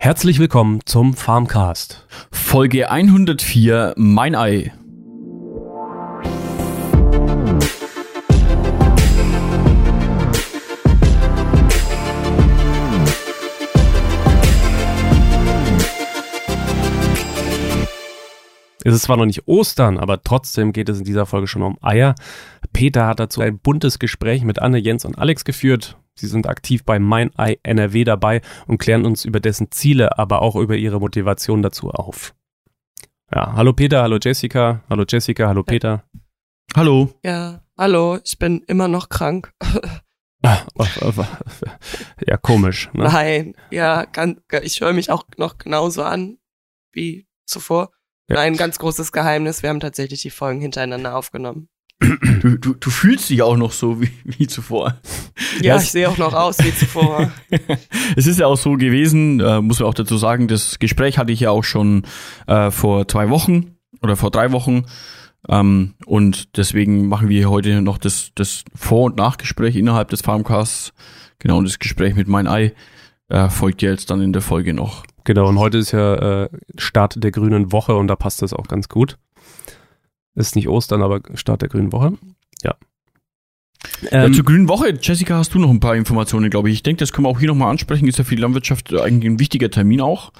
Herzlich willkommen zum Farmcast. Folge 104 Mein Ei. Es ist zwar noch nicht Ostern, aber trotzdem geht es in dieser Folge schon um Eier. Peter hat dazu ein buntes Gespräch mit Anne, Jens und Alex geführt. Sie sind aktiv bei Mein Ei NRW dabei und klären uns über dessen Ziele, aber auch über ihre Motivation dazu auf. Ja, hallo Peter, hallo Jessica, hallo Jessica, hallo Peter. Hallo. Ja, hallo, ich bin immer noch krank. Ja, komisch. Ne? Nein, ja, ganz, ich höre mich auch noch genauso an wie zuvor. Ja. Nein, ganz großes Geheimnis, wir haben tatsächlich die Folgen hintereinander aufgenommen. Du, du, du fühlst dich auch noch so wie, wie zuvor. Ja, Ja, ich sehe auch noch aus wie zuvor. es ist ja auch so gewesen, äh, muss man auch dazu sagen, das Gespräch hatte ich ja auch schon äh, vor zwei Wochen oder vor drei Wochen. Ähm, und deswegen machen wir hier heute noch das, das Vor- und Nachgespräch innerhalb des Farmcasts. Genau, und das Gespräch mit Mein Ei äh, folgt ja jetzt dann in der Folge noch. Genau, und heute ist ja äh, Start der grünen Woche und da passt das auch ganz gut. Ist nicht Ostern, aber Start der grünen Woche. Ja. ja, Ähm, zur Grünen Woche, Jessica, hast du noch ein paar Informationen, glaube ich. Ich denke, das können wir auch hier nochmal ansprechen. Ist ja für die Landwirtschaft eigentlich ein wichtiger Termin auch.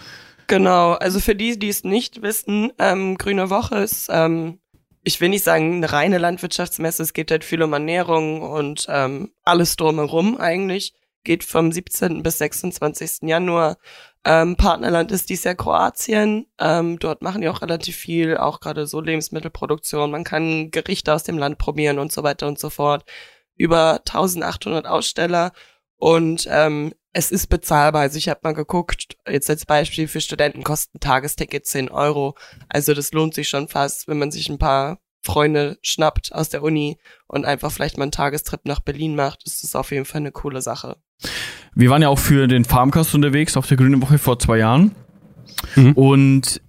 Genau, also für die, die es nicht wissen, ähm, Grüne Woche ist, ähm, ich will nicht sagen eine reine Landwirtschaftsmesse, es geht halt viel um Ernährung und ähm, alles drumherum eigentlich. Geht vom 17. bis 26. Januar. Ähm, Partnerland ist dies Jahr Kroatien. Ähm, dort machen die auch relativ viel, auch gerade so Lebensmittelproduktion. Man kann Gerichte aus dem Land probieren und so weiter und so fort. Über 1800 Aussteller und ähm, es ist bezahlbar. Also ich habe mal geguckt, jetzt als Beispiel für Studenten kosten Tagesticket 10 Euro. Also das lohnt sich schon fast, wenn man sich ein paar Freunde schnappt aus der Uni und einfach vielleicht mal einen Tagestrip nach Berlin macht. Das ist auf jeden Fall eine coole Sache. Wir waren ja auch für den Farmcast unterwegs auf der Grünen Woche vor zwei Jahren. Mhm. Und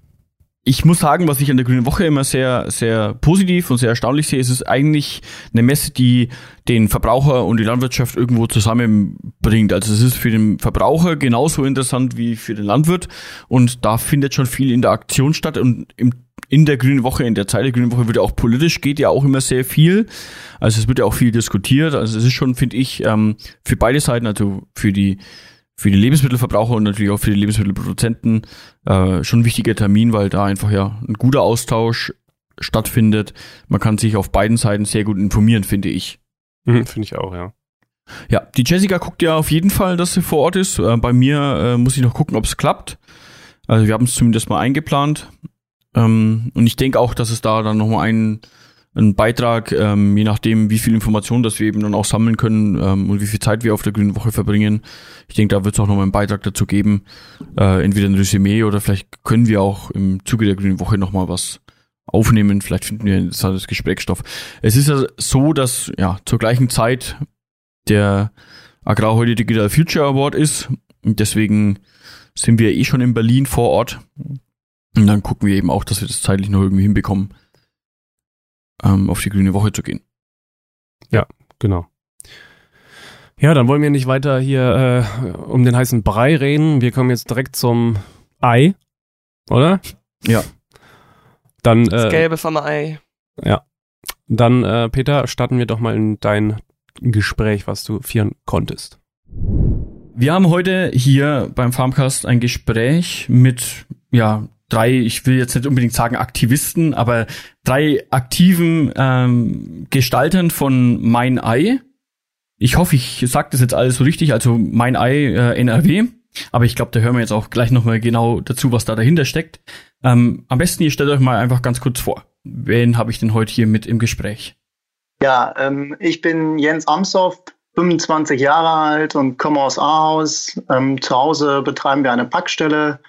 ich muss sagen, was ich an der Grünen Woche immer sehr, sehr positiv und sehr erstaunlich sehe, ist es eigentlich eine Messe, die den Verbraucher und die Landwirtschaft irgendwo zusammenbringt. Also es ist für den Verbraucher genauso interessant wie für den Landwirt. Und da findet schon viel Interaktion statt. Und im, in der Grünen Woche, in der Zeit der Grünen Woche wird ja auch politisch, geht ja auch immer sehr viel. Also es wird ja auch viel diskutiert. Also es ist schon, finde ich, ähm, für beide Seiten, also für die für die Lebensmittelverbraucher und natürlich auch für die Lebensmittelproduzenten äh, schon ein wichtiger Termin, weil da einfach ja ein guter Austausch stattfindet. Man kann sich auf beiden Seiten sehr gut informieren, finde ich. mhm, Finde ich auch, ja. Ja, die Jessica guckt ja auf jeden Fall, dass sie vor Ort ist. Äh, bei mir äh, muss ich noch gucken, ob es klappt. Also wir haben es zumindest mal eingeplant. Ähm, und ich denke auch, dass es da dann nochmal einen, einen Beitrag, ähm, je nachdem, wie viel Informationen das wir eben dann auch sammeln können ähm, und wie viel Zeit wir auf der Grünen Woche verbringen. Ich denke, da wird es auch nochmal einen Beitrag dazu geben. Äh, entweder ein Resümee oder vielleicht können wir auch im Zuge der Grünen Woche nochmal was aufnehmen. Vielleicht finden wir interessantes Gesprächsstoff. Es ist ja so, dass ja zur gleichen Zeit der Agrar heute Digital Future Award ist. Und deswegen sind wir eh schon in Berlin vor Ort. Und dann gucken wir eben auch, dass wir das zeitlich noch irgendwie hinbekommen, ähm, auf die grüne Woche zu gehen. Genau. Ja, dann wollen wir nicht weiter hier äh, um den heißen Brei reden. Wir kommen jetzt direkt zum Ei, oder? Ja. Dann, Das äh, Gelbe vom Ei. dann äh, Peter, starten wir doch mal in dein Gespräch, was du führen konntest. Wir haben heute hier beim Farmcast ein Gespräch mit, ja, drei, ich will jetzt nicht unbedingt sagen Aktivisten, aber drei aktiven ähm, Gestaltern von Mein Ei. Ich hoffe, ich sage das jetzt alles so richtig, also Mein Ei äh, NRW. Aber ich glaube, da hören wir jetzt auch gleich nochmal genau dazu, was da dahinter steckt. Ähm, am besten, ihr stellt euch mal einfach ganz kurz vor. Wen habe ich denn heute hier mit im Gespräch? Ja, ähm, ich bin Jens Amsoff, 25 Jahre alt und komme aus Ahaus. Ähm, zu Hause betreiben wir eine Packstelle.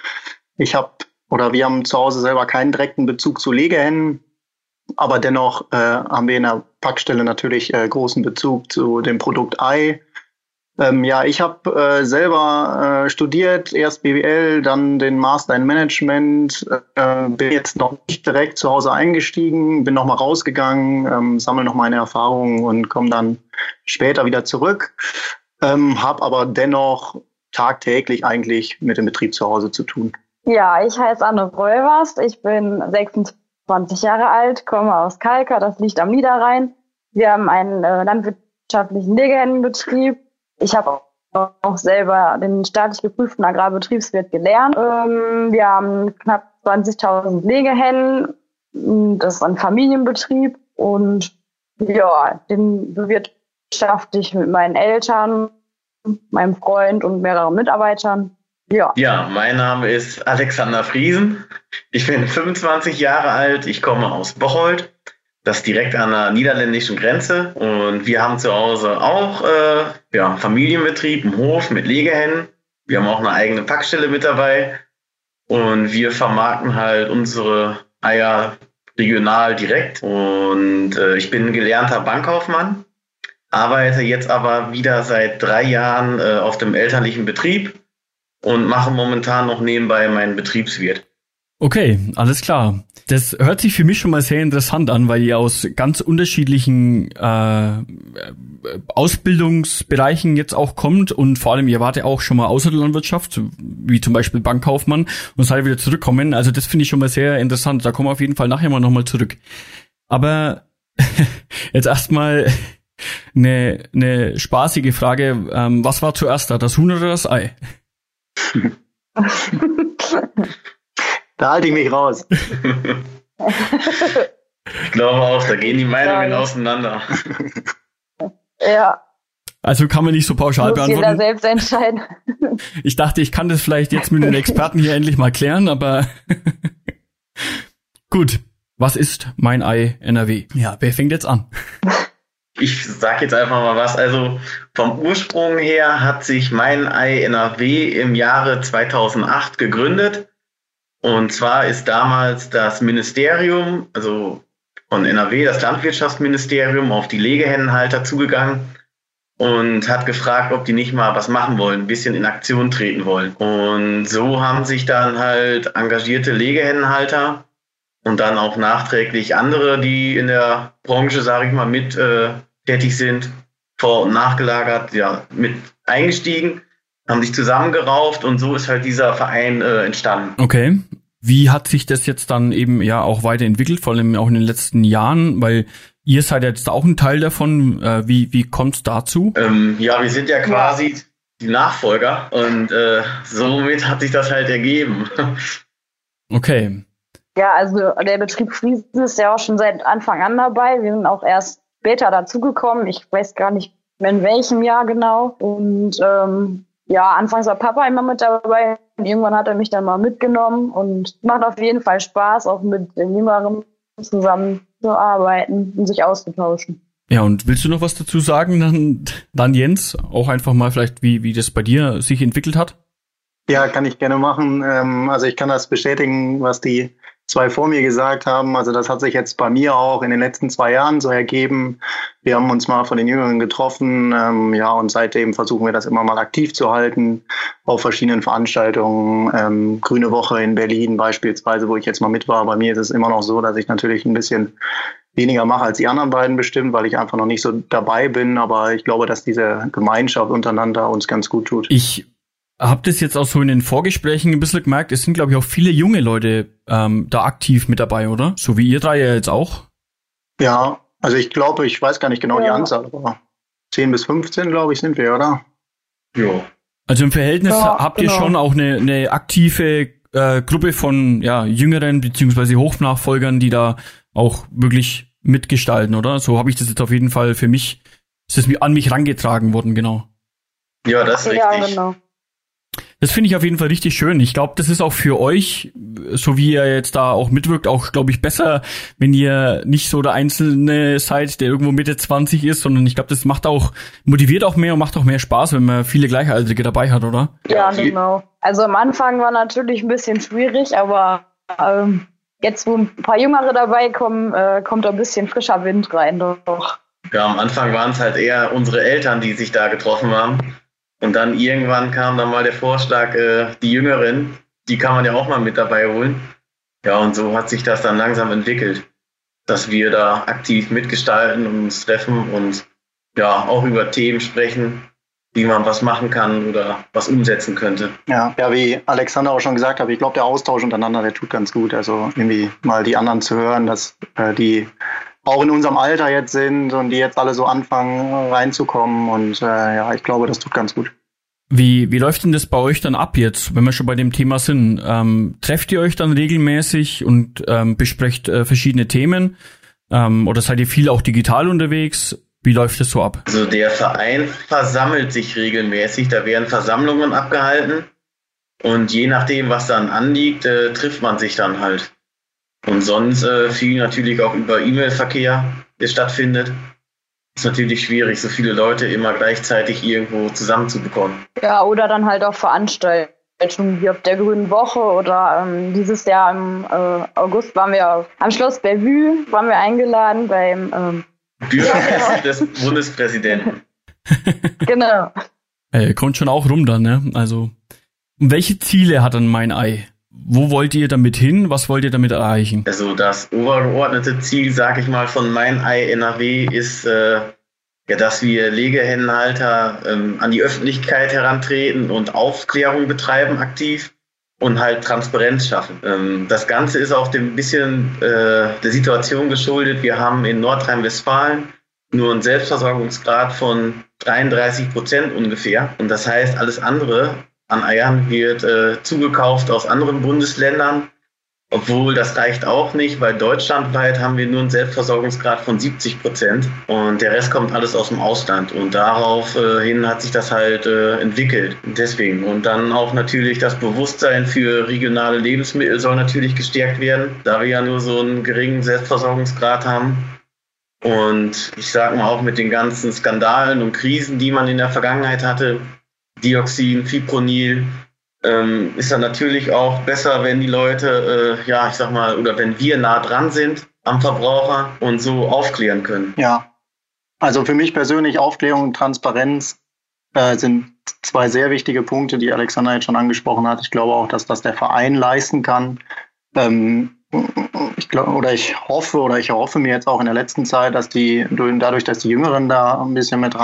Ich habe oder wir haben zu Hause selber keinen direkten Bezug zu Legehennen, aber dennoch äh, haben wir in der Packstelle natürlich äh, großen Bezug zu dem Produkt Ei. Ähm, ja, ich habe äh, selber äh, studiert, erst BWL, dann den Master in Management, äh, bin jetzt noch nicht direkt zu Hause eingestiegen, bin nochmal rausgegangen, ähm, sammle noch meine Erfahrungen und komme dann später wieder zurück. Ähm, habe aber dennoch tagtäglich eigentlich mit dem Betrieb zu Hause zu tun. Ja, ich heiße Anne Rolvers. Ich bin 26 Jahre alt, komme aus Kalka, das liegt am Niederrhein. Wir haben einen äh, landwirtschaftlichen Legehennenbetrieb. Ich habe auch selber den staatlich geprüften Agrarbetriebswirt gelernt. Ähm, wir haben knapp 20.000 Legehennen. Das ist ein Familienbetrieb und ja, den bewirtschafte ich mit meinen Eltern, meinem Freund und mehreren Mitarbeitern. Ja. Ja, mein Name ist Alexander Friesen. Ich bin 25 Jahre alt. Ich komme aus Bocholt. Das ist direkt an der niederländischen Grenze. Und wir haben zu Hause auch äh, ja, Familienbetrieb, einen Hof mit Legehennen. Wir haben auch eine eigene Packstelle mit dabei. Und wir vermarkten halt unsere Eier regional direkt. Und äh, ich bin gelernter Bankkaufmann, arbeite jetzt aber wieder seit drei Jahren äh, auf dem elterlichen Betrieb und mache momentan noch nebenbei meinen Betriebswirt. Okay, alles klar. Das hört sich für mich schon mal sehr interessant an, weil ihr aus ganz unterschiedlichen äh, Ausbildungsbereichen jetzt auch kommt und vor allem ihr wart ja auch schon mal außer der Landwirtschaft, wie zum Beispiel Bankkaufmann und seid wieder zurückkommen. Also das finde ich schon mal sehr interessant. Da kommen wir auf jeden Fall nachher mal nochmal zurück. Aber jetzt erstmal eine, eine spaßige Frage. Ähm, was war zuerst da, das Huhn oder das Ei? Da halte ich mich raus. ich glaube auch, da gehen die Meinungen auseinander. Ja. Also kann man nicht so pauschal Muss beantworten. jeder selbst entscheiden. Ich dachte, ich kann das vielleicht jetzt mit den Experten hier endlich mal klären, aber gut. Was ist mein Ei NRW? Ja, wer fängt jetzt an? Ich sag jetzt einfach mal was. Also vom Ursprung her hat sich mein Ei NRW im Jahre 2008 gegründet. Und zwar ist damals das Ministerium, also von NRW, das Landwirtschaftsministerium, auf die Legehennenhalter zugegangen und hat gefragt, ob die nicht mal was machen wollen, ein bisschen in Aktion treten wollen. Und so haben sich dann halt engagierte Legehennenhalter und dann auch nachträglich andere, die in der Branche, sage ich mal, mit äh, tätig sind, vor- und nachgelagert, ja, mit eingestiegen, haben sich zusammengerauft und so ist halt dieser Verein äh, entstanden. Okay. Wie hat sich das jetzt dann eben ja auch weiterentwickelt, vor allem auch in den letzten Jahren, weil Ihr seid jetzt auch ein Teil davon. Äh, wie wie kommt es dazu? Ähm, ja, wir sind ja quasi ja. die Nachfolger und äh, somit hat sich das halt ergeben. Okay. Ja, also der Betrieb Friesen ist ja auch schon seit Anfang an dabei. Wir sind auch erst später dazugekommen. Ich weiß gar nicht in welchem Jahr genau. Und ähm, ja, anfangs war Papa immer mit dabei. Und irgendwann hat er mich dann mal mitgenommen und macht auf jeden Fall Spaß, auch mit den Jüngeren zusammen zu arbeiten und sich auszutauschen. Ja, und willst du noch was dazu sagen, dann, dann Jens? Auch einfach mal vielleicht, wie, wie das bei dir sich entwickelt hat? Ja, kann ich gerne machen. Ähm, also ich kann das bestätigen, was die zwei vor mir gesagt haben. Also das hat sich jetzt bei mir auch in den letzten zwei Jahren so ergeben. Wir haben uns mal von den Jüngeren getroffen, ähm, ja, und seitdem versuchen wir das immer mal aktiv zu halten auf verschiedenen Veranstaltungen. Ähm, Grüne Woche in Berlin beispielsweise, wo ich jetzt mal mit war. Bei mir ist es immer noch so, dass ich natürlich ein bisschen weniger mache als die anderen beiden bestimmt, weil ich einfach noch nicht so dabei bin. Aber ich glaube, dass diese Gemeinschaft untereinander uns ganz gut tut. Ich habe das jetzt auch so in den Vorgesprächen ein bisschen gemerkt. Es sind, glaube ich, auch viele junge Leute ähm, da aktiv mit dabei, oder? So wie ihr drei ja jetzt auch. Ja, also ich glaube, ich weiß gar nicht genau ja. die Anzahl, aber 10 bis 15, glaube ich, sind wir, oder? Ja. Also im Verhältnis ja, habt genau. ihr schon auch eine, eine aktive äh, Gruppe von ja, Jüngeren beziehungsweise Hofnachfolgern, die da auch wirklich mitgestalten, oder? So habe ich das jetzt auf jeden Fall für mich, ist es an mich rangetragen worden, genau. Ja, das ist ja, richtig. Genau. Das finde ich auf jeden Fall richtig schön. Ich glaube, das ist auch für euch, so wie ihr jetzt da auch mitwirkt, auch, glaube ich, besser, wenn ihr nicht so der Einzelne seid, der irgendwo Mitte 20 ist, sondern ich glaube, das macht auch, motiviert auch mehr und macht auch mehr Spaß, wenn man viele Gleichaltrige dabei hat, oder? Ja, genau. Also am Anfang war natürlich ein bisschen schwierig, aber ähm, jetzt, wo ein paar Jüngere dabei kommen, äh, kommt da ein bisschen frischer Wind rein, doch. Ja, am Anfang waren es halt eher unsere Eltern, die sich da getroffen haben. Und dann irgendwann kam dann mal der Vorschlag, äh, die Jüngeren, die kann man ja auch mal mit dabei holen. Ja, und so hat sich das dann langsam entwickelt, dass wir da aktiv mitgestalten und uns treffen und ja, auch über Themen sprechen, wie man was machen kann oder was umsetzen könnte. Ja, ja, wie Alexander auch schon gesagt hat, ich glaube, der Austausch untereinander, der tut ganz gut. Also irgendwie mal die anderen zu hören, dass äh, die auch in unserem Alter jetzt sind und die jetzt alle so anfangen reinzukommen. Und äh, ja, ich glaube, das tut ganz gut. Wie, wie läuft denn das bei euch dann ab jetzt, wenn wir schon bei dem Thema sind? Ähm, trefft ihr euch dann regelmäßig und ähm, besprecht äh, verschiedene Themen? Ähm, oder seid ihr viel auch digital unterwegs? Wie läuft das so ab? Also der Verein versammelt sich regelmäßig, da werden Versammlungen abgehalten und je nachdem, was dann anliegt, äh, trifft man sich dann halt. Und sonst äh, viel natürlich auch über E-Mail-Verkehr, der stattfindet. Ist natürlich schwierig, so viele Leute immer gleichzeitig irgendwo zusammenzubekommen. Ja, oder dann halt auch Veranstaltungen wie auf der Grünen Woche oder ähm, dieses Jahr im äh, August waren wir am Schloss Bellevue, waren wir eingeladen beim ähm, Bürgermeister des Bundespräsidenten. genau. Äh, kommt schon auch rum dann, ne? Also, welche Ziele hat dann mein Ei? Wo wollt ihr damit hin? Was wollt ihr damit erreichen? Also das obergeordnete Ziel, sag ich mal, von mein Ei NRW ist, äh, ja, dass wir Legehennenhalter ähm, an die Öffentlichkeit herantreten und Aufklärung betreiben aktiv und halt Transparenz schaffen. Ähm, das Ganze ist auch ein bisschen äh, der Situation geschuldet. Wir haben in Nordrhein-Westfalen nur einen Selbstversorgungsgrad von 33 Prozent ungefähr. Und das heißt, alles andere an Eiern wird äh, zugekauft aus anderen Bundesländern. Obwohl das reicht auch nicht, weil deutschlandweit haben wir nur einen Selbstversorgungsgrad von 70 Prozent und der Rest kommt alles aus dem Ausland. Und daraufhin äh, hat sich das halt äh, entwickelt. Deswegen. Und dann auch natürlich das Bewusstsein für regionale Lebensmittel soll natürlich gestärkt werden, da wir ja nur so einen geringen Selbstversorgungsgrad haben. Und ich sage mal auch mit den ganzen Skandalen und Krisen, die man in der Vergangenheit hatte, Dioxin, Fipronil, ähm, ist dann natürlich auch besser, wenn die Leute, äh, ja, ich sag mal, oder wenn wir nah dran sind am Verbraucher und so aufklären können. Ja, also für mich persönlich Aufklärung und Transparenz äh, sind zwei sehr wichtige Punkte, die Alexander jetzt schon angesprochen hat. Ich glaube auch, dass das der Verein leisten kann. Ähm, ich glaube, oder ich hoffe, oder ich erhoffe mir jetzt auch in der letzten Zeit, dass die, dadurch, dass die Jüngeren da ein bisschen mit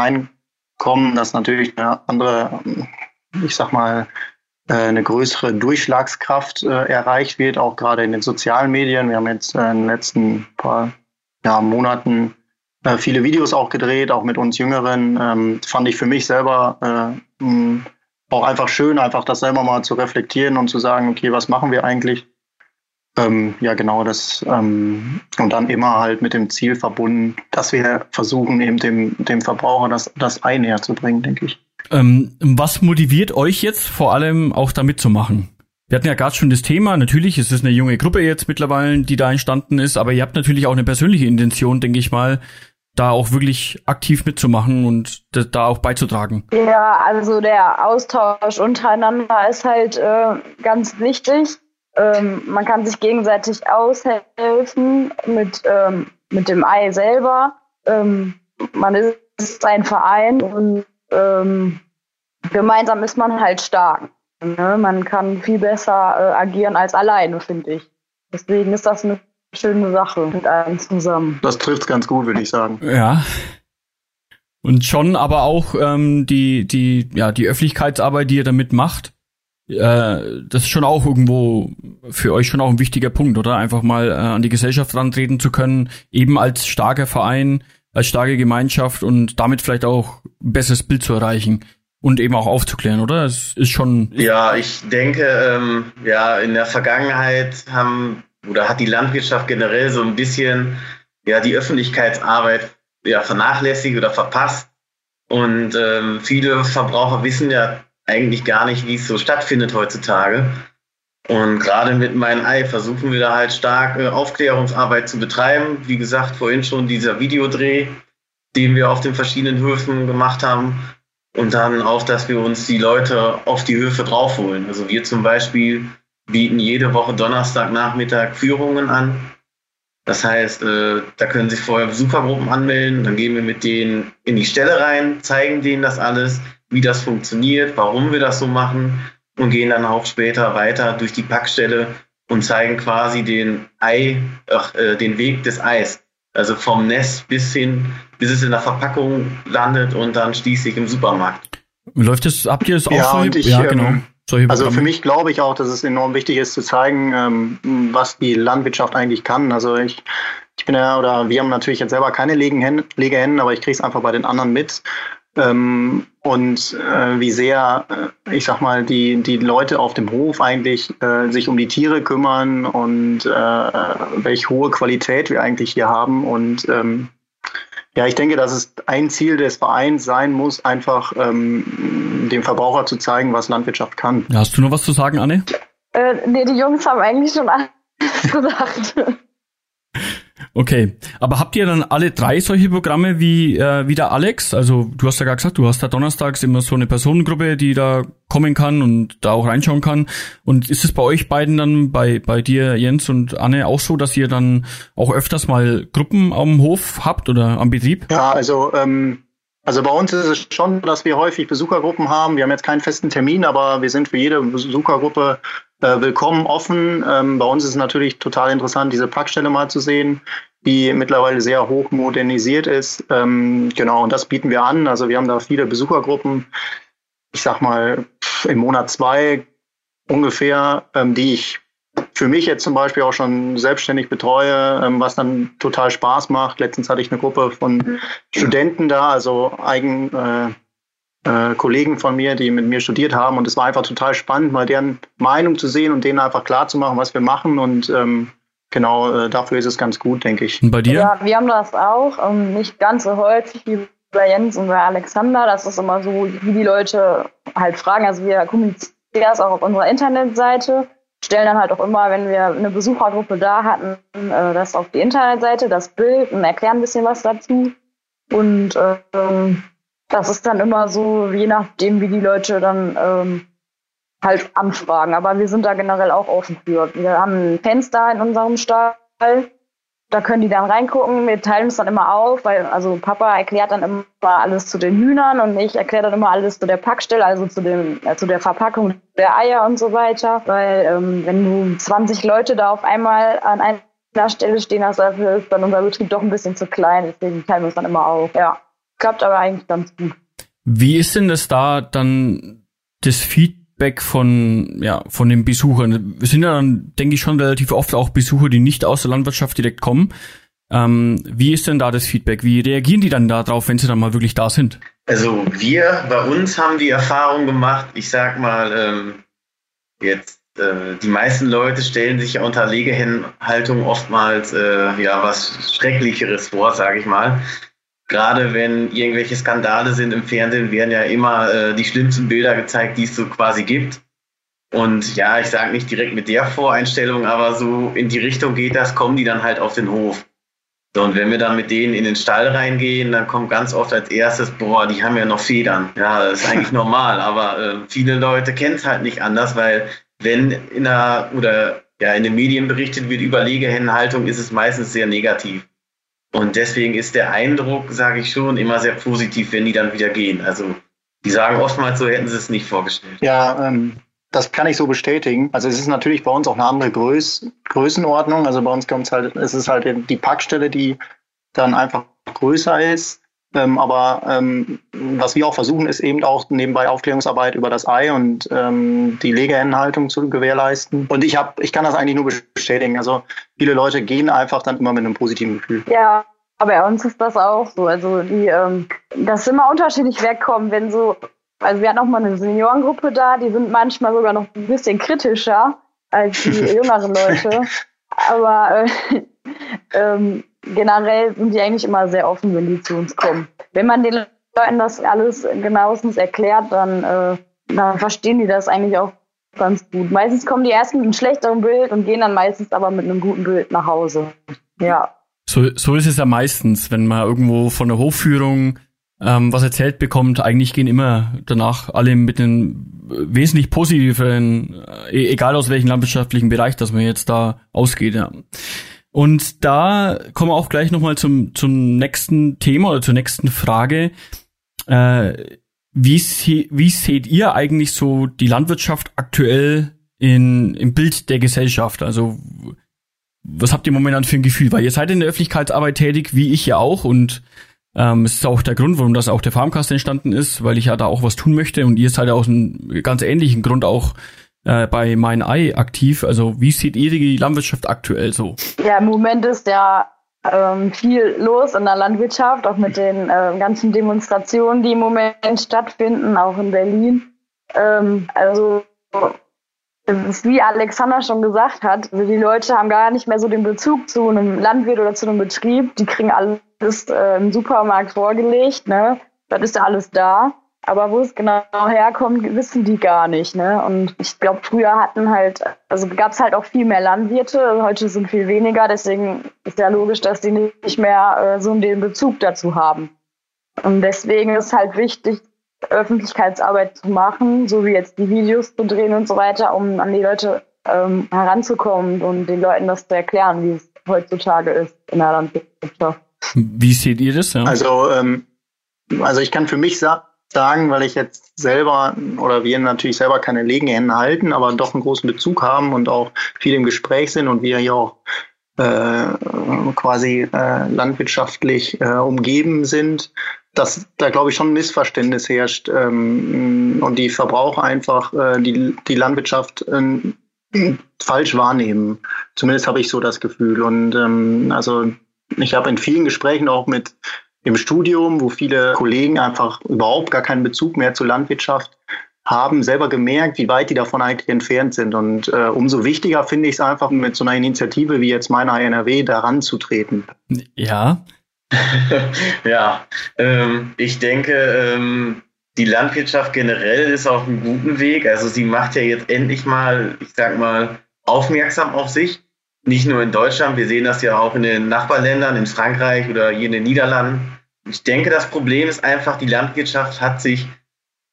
reinkommen, dass natürlich eine andere, ich sag mal, äh, eine größere Durchschlagskraft äh, erreicht wird, auch gerade in den sozialen Medien. Wir haben jetzt äh, in den letzten paar ja, Monaten viele Videos auch gedreht, auch mit uns Jüngeren. Ähm, fand ich für mich selber auch einfach schön, einfach das selber mal zu reflektieren und zu sagen, okay, was machen wir eigentlich? Ähm, ja, genau das. Ähm, und dann immer halt mit dem Ziel verbunden, dass wir versuchen, eben dem, dem Verbraucher das, das Ei näher zu bringen, denke ich. Ähm, was motiviert euch jetzt vor allem auch da mitzumachen? Wir hatten ja gerade schon das Thema, natürlich ist es eine junge Gruppe jetzt mittlerweile, die da entstanden ist, aber ihr habt natürlich auch eine persönliche Intention, denke ich mal, da auch wirklich aktiv mitzumachen und da auch beizutragen. Ja, also der Austausch untereinander ist halt äh, ganz wichtig. Ähm, man kann sich gegenseitig aushelfen mit, ähm, mit dem Ei selber. Ähm, man ist ein Verein und ähm, gemeinsam ist man halt stark. Ne? Man kann viel besser äh, agieren als alleine, finde ich. Deswegen ist das eine schöne Sache mit allen zusammen. Das trifft ganz gut, würde ich sagen. Ja. Und schon aber auch ähm, die, die, ja, die Öffentlichkeitsarbeit, die ihr damit macht, äh, das ist schon auch irgendwo für euch schon auch ein wichtiger Punkt, oder? Einfach mal äh, an die Gesellschaft rantreten zu können, eben als starker Verein, als starke Gemeinschaft und damit vielleicht auch ein besseres Bild zu erreichen und eben auch aufzuklären, oder? Es ist schon. Ja, ich denke, ähm, ja, in der Vergangenheit haben oder hat die Landwirtschaft generell so ein bisschen ja die Öffentlichkeitsarbeit ja vernachlässigt oder verpasst. Und ähm, viele Verbraucher wissen ja eigentlich gar nicht, wie es so stattfindet heutzutage. Und gerade mit meinem Ei versuchen wir da halt stark äh, Aufklärungsarbeit zu betreiben. Wie gesagt, vorhin schon dieser Videodreh, den wir auf den verschiedenen Höfen gemacht haben. Und dann auch, dass wir uns die Leute auf die Höfe draufholen. Also wir zum Beispiel bieten jede Woche Donnerstagnachmittag Führungen an. Das heißt, äh, da können sich vorher Besuchergruppen anmelden, dann gehen wir mit denen in die Stelle rein, zeigen denen das alles, wie das funktioniert, warum wir das so machen und gehen dann auch später weiter durch die Packstelle und zeigen quasi den Ei, ach, äh, den Weg des Eis. Also vom Nest bis hin, bis es in der Verpackung landet und dann schließlich im Supermarkt. Läuft das, habt ihr das auch Ja, und ich, ja, ähm, genau. Solche Also für mich glaube ich auch, dass es enorm wichtig ist zu zeigen, ähm, was die Landwirtschaft eigentlich kann. Also ich, ich bin ja, oder wir haben natürlich jetzt selber keine Legehennen, Legehennen aber ich kriege es einfach bei den anderen mit. Ähm, und äh, wie sehr, äh, ich sag mal, die, die Leute auf dem Hof eigentlich äh, sich um die Tiere kümmern und äh, welche hohe Qualität wir eigentlich hier haben. Und ähm, ja, ich denke, dass es ein Ziel des Vereins sein muss, einfach ähm, dem Verbraucher zu zeigen, was Landwirtschaft kann. Hast du noch was zu sagen, Anne? Äh, nee, die Jungs haben eigentlich schon alles gesagt. Okay, aber habt ihr dann alle drei solche Programme wie, äh, wie der Alex? Also du hast ja gerade gesagt, du hast da donnerstags immer so eine Personengruppe, die da kommen kann und da auch reinschauen kann. Und ist es bei euch beiden dann, bei, bei dir Jens und Anne, auch so, dass ihr dann auch öfters mal Gruppen am Hof habt oder am Betrieb? Ja, also, ähm, also bei uns ist es schon, dass wir häufig Besuchergruppen haben. Wir haben jetzt keinen festen Termin, aber wir sind für jede Besuchergruppe äh, willkommen, offen. Ähm, bei uns ist es natürlich total interessant, diese Packstelle mal zu sehen, die mittlerweile sehr hoch modernisiert ist. Ähm, genau, und das bieten wir an. Also wir haben da viele Besuchergruppen. Ich sag mal, im Monat zwei ungefähr, ähm, die ich für mich jetzt zum Beispiel auch schon selbstständig betreue, ähm, was dann total Spaß macht. Letztens hatte ich eine Gruppe von Studenten da, also eigen äh, äh, Kollegen von mir, die mit mir studiert haben. Und es war einfach total spannend, mal deren Meinung zu sehen und denen einfach klar zu machen, was wir machen. Und ähm, genau äh, dafür ist es ganz gut, denke ich. Und bei dir? Ja, wir haben das auch. Ähm, nicht ganz so häufig wie bei Jens und bei Alexander. Das ist immer so, wie die Leute halt fragen. Also wir kommunizieren das auch auf unserer Internetseite. Stellen dann halt auch immer, wenn wir eine Besuchergruppe da hatten, äh, das auf die Internetseite, das Bild und erklären ein bisschen was dazu. Und äh, ähm, das ist dann immer so, je nachdem, wie die Leute dann ähm, halt anfragen. Aber wir sind da generell auch offen für. Wir haben ein Fenster in unserem Stall. Da können die dann reingucken. Wir teilen es dann immer auf, weil also Papa erklärt dann immer alles zu den Hühnern und ich erkläre dann immer alles zu der Packstelle, also zu dem äh, zu der Verpackung der Eier und so weiter. Weil ähm, wenn du 20 Leute da auf einmal an einer Stelle stehen hast, dafür ist dann unser Betrieb doch ein bisschen zu klein. Deswegen teilen wir es dann immer auf. Ja, klappt aber eigentlich ganz gut. Wie ist denn das da dann das Feedback von, ja, von den Besuchern? Es sind ja dann, denke ich, schon relativ oft auch Besucher, die nicht aus der Landwirtschaft direkt kommen. Ähm, wie ist denn da das Feedback? Wie reagieren die dann darauf, wenn sie dann mal wirklich da sind? Also wir bei uns haben die Erfahrung gemacht, ich sag mal, ähm, jetzt äh, die meisten Leute stellen sich ja unter Legehennenhaltung oftmals äh, ja was Schrecklicheres vor, sage ich mal. Gerade wenn irgendwelche Skandale sind im Fernsehen, werden ja immer äh, die schlimmsten Bilder gezeigt, die es so quasi gibt. Und ja, ich sage nicht direkt mit der Voreinstellung, aber so in die Richtung geht das, kommen die dann halt auf den Hof. So, und wenn wir dann mit denen in den Stall reingehen, dann kommt ganz oft als erstes, boah, die haben ja noch Federn. Ja, das ist eigentlich normal, aber äh, viele Leute kennen es halt nicht anders, weil wenn in der oder ja in den Medien berichtet wird über Legehennenhaltung, ist es meistens sehr negativ. Und deswegen ist der Eindruck, sage ich schon, immer sehr positiv, wenn die dann wieder gehen. Also die sagen oftmals so, hätten sie es nicht vorgestellt. Ja, ähm, das kann ich so bestätigen. Also es ist natürlich bei uns auch eine andere Größ Größenordnung. Also bei uns kommt es halt, es ist halt die Packstelle, die dann einfach größer ist. Ähm, aber ähm, was wir auch versuchen, ist eben auch nebenbei Aufklärungsarbeit über das Ei und ähm, die Legehennenhaltung zu gewährleisten. Und ich habe, ich kann das eigentlich nur bestätigen. Also viele Leute gehen einfach dann immer mit einem positiven Gefühl. Ja, aber bei uns ist das auch so. Also die, ähm, das ist immer unterschiedlich wegkommen, wenn so, also wir hatten auch mal eine Seniorengruppe da, die sind manchmal sogar noch ein bisschen kritischer als die jüngeren Leute. Aber äh, ähm, generell sind die eigentlich immer sehr offen, wenn die zu uns kommen. Wenn man den Leuten das alles genauestens erklärt, dann, äh, dann verstehen die das eigentlich auch ganz gut. Meistens kommen die erst mit einem schlechteren Bild und gehen dann meistens aber mit einem guten Bild nach Hause. Ja. So, so ist es ja meistens, wenn man irgendwo von der Hofführung ähm, was erzählt bekommt. Eigentlich gehen immer danach alle mit einem wesentlich positiveren, äh, egal aus welchem landwirtschaftlichen Bereich, dass man jetzt da ausgeht. Ja. Und da kommen wir auch gleich nochmal zum, zum nächsten Thema oder zur nächsten Frage. Äh, wie, se wie seht ihr eigentlich so die Landwirtschaft aktuell in, im Bild der Gesellschaft? Also was habt ihr momentan für ein Gefühl? Weil ihr seid in der Öffentlichkeitsarbeit tätig, wie ich ja auch. Und Ähm, es ist auch der Grund, warum das auch der Farmcast entstanden ist, weil ich ja da auch was tun möchte und ihr seid ja aus einem ganz ähnlichen Grund auch äh, bei Mein Ei aktiv. Also wie seht ihr die Landwirtschaft aktuell so? Ja, im Moment ist ja ähm, viel los in der Landwirtschaft, auch mit den äh, ganzen Demonstrationen, die im Moment stattfinden, auch in Berlin. Ähm, also wie Alexander schon gesagt hat, also die Leute haben gar nicht mehr so den Bezug zu einem Landwirt oder zu einem Betrieb. Die kriegen alles äh, im Supermarkt vorgelegt, ne? Das ist ja alles da. Aber wo es genau herkommt, wissen die gar nicht. Ne? Und ich glaube, früher hatten halt, also gab es halt auch viel mehr Landwirte, heute sind viel weniger, deswegen ist ja logisch, dass die nicht mehr äh, so den Bezug dazu haben. Und deswegen ist halt wichtig, Öffentlichkeitsarbeit zu machen, so wie jetzt die Videos zu drehen und so weiter, um an die Leute ähm, heranzukommen und den Leuten das zu erklären, wie es heutzutage ist in der Landwirtschaft. Wie seht ihr das? Ja? Also, ähm, also ich kann für mich sagen, sagen, weil ich jetzt selber oder wir natürlich selber keine Legehennen halten, aber doch einen großen Bezug haben und auch viel im Gespräch sind und wir hier auch äh, quasi äh, landwirtschaftlich äh, umgeben sind, dass da glaube ich schon ein Missverständnis herrscht ähm, und die Verbraucher einfach äh, die, die Landwirtschaft äh, falsch wahrnehmen. Zumindest habe ich so das Gefühl. Und ähm, also ich habe in vielen Gesprächen auch mit im Studium, wo viele Kollegen einfach überhaupt gar keinen Bezug mehr zur Landwirtschaft haben, selber gemerkt, wie weit die davon eigentlich entfernt sind. Und äh, umso wichtiger finde ich es einfach, mit so einer Initiative wie jetzt meiner NRW daran zu treten. Ja. ja, ähm, ich denke, ähm, die Landwirtschaft generell ist auf einem guten Weg. Also sie macht ja jetzt endlich mal, ich sag mal, aufmerksam auf sich nicht nur in Deutschland, wir sehen das ja auch in den Nachbarländern, in Frankreich oder hier in den Niederlanden. Ich denke, das Problem ist einfach, die Landwirtschaft hat sich